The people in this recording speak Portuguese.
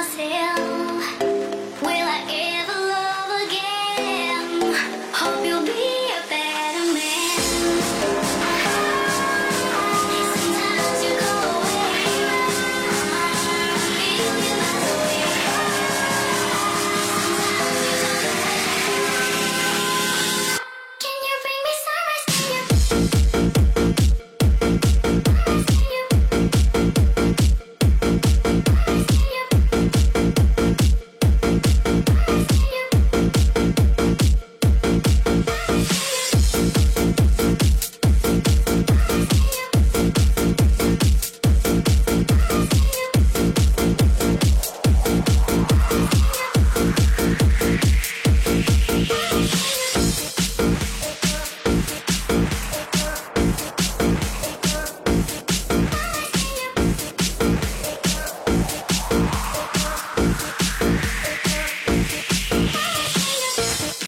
myself